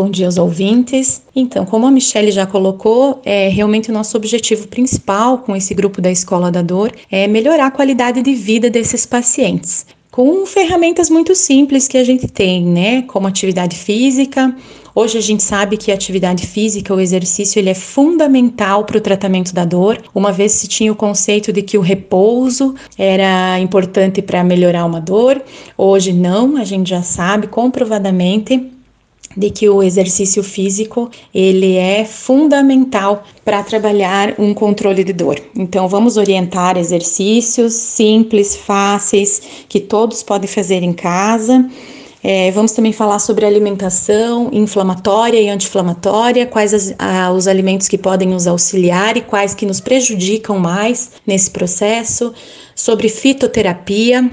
bom dia aos ouvintes. Então, como a Michelle já colocou, é realmente o nosso objetivo principal com esse grupo da Escola da Dor é melhorar a qualidade de vida desses pacientes com ferramentas muito simples que a gente tem, né? Como atividade física. Hoje a gente sabe que a atividade física, o exercício, ele é fundamental para o tratamento da dor. Uma vez se tinha o conceito de que o repouso era importante para melhorar uma dor, hoje não, a gente já sabe comprovadamente de que o exercício físico ele é fundamental para trabalhar um controle de dor. Então vamos orientar exercícios simples, fáceis, que todos podem fazer em casa. É, vamos também falar sobre alimentação inflamatória e anti-inflamatória, quais as, ah, os alimentos que podem nos auxiliar e quais que nos prejudicam mais nesse processo, sobre fitoterapia,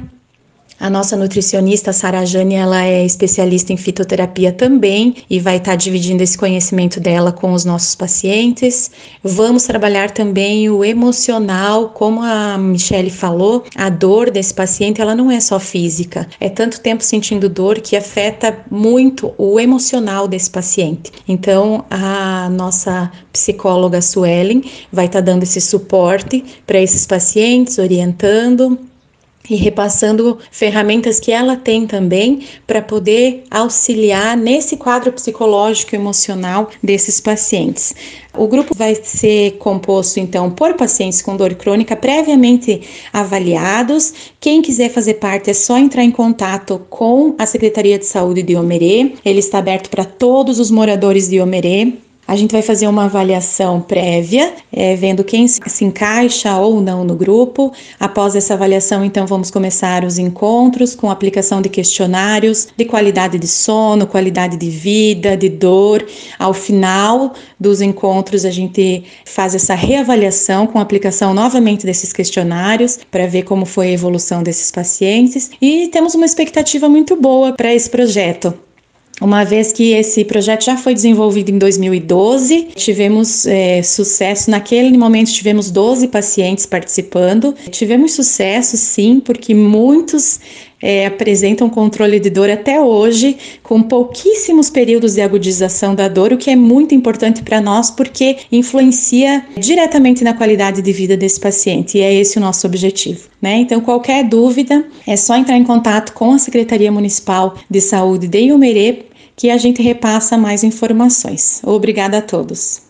a nossa nutricionista Sara Jane, ela é especialista em fitoterapia também e vai estar tá dividindo esse conhecimento dela com os nossos pacientes. Vamos trabalhar também o emocional, como a Michelle falou, a dor desse paciente, ela não é só física, é tanto tempo sentindo dor que afeta muito o emocional desse paciente. Então, a nossa psicóloga Suelen vai estar tá dando esse suporte para esses pacientes, orientando e repassando ferramentas que ela tem também para poder auxiliar nesse quadro psicológico e emocional desses pacientes. O grupo vai ser composto então por pacientes com dor crônica previamente avaliados. Quem quiser fazer parte é só entrar em contato com a Secretaria de Saúde de Omerê. Ele está aberto para todos os moradores de Omerê. A gente vai fazer uma avaliação prévia, é, vendo quem se encaixa ou não no grupo. Após essa avaliação, então, vamos começar os encontros com aplicação de questionários de qualidade de sono, qualidade de vida, de dor. Ao final dos encontros, a gente faz essa reavaliação com aplicação novamente desses questionários para ver como foi a evolução desses pacientes. E temos uma expectativa muito boa para esse projeto uma vez que esse projeto já foi desenvolvido em 2012, tivemos é, sucesso. Naquele momento, tivemos 12 pacientes participando. Tivemos sucesso, sim, porque muitos é, apresentam controle de dor até hoje, com pouquíssimos períodos de agudização da dor, o que é muito importante para nós porque influencia diretamente na qualidade de vida desse paciente e é esse o nosso objetivo. Né? Então, qualquer dúvida, é só entrar em contato com a Secretaria Municipal de Saúde de Iumerê que a gente repassa mais informações. Obrigada a todos.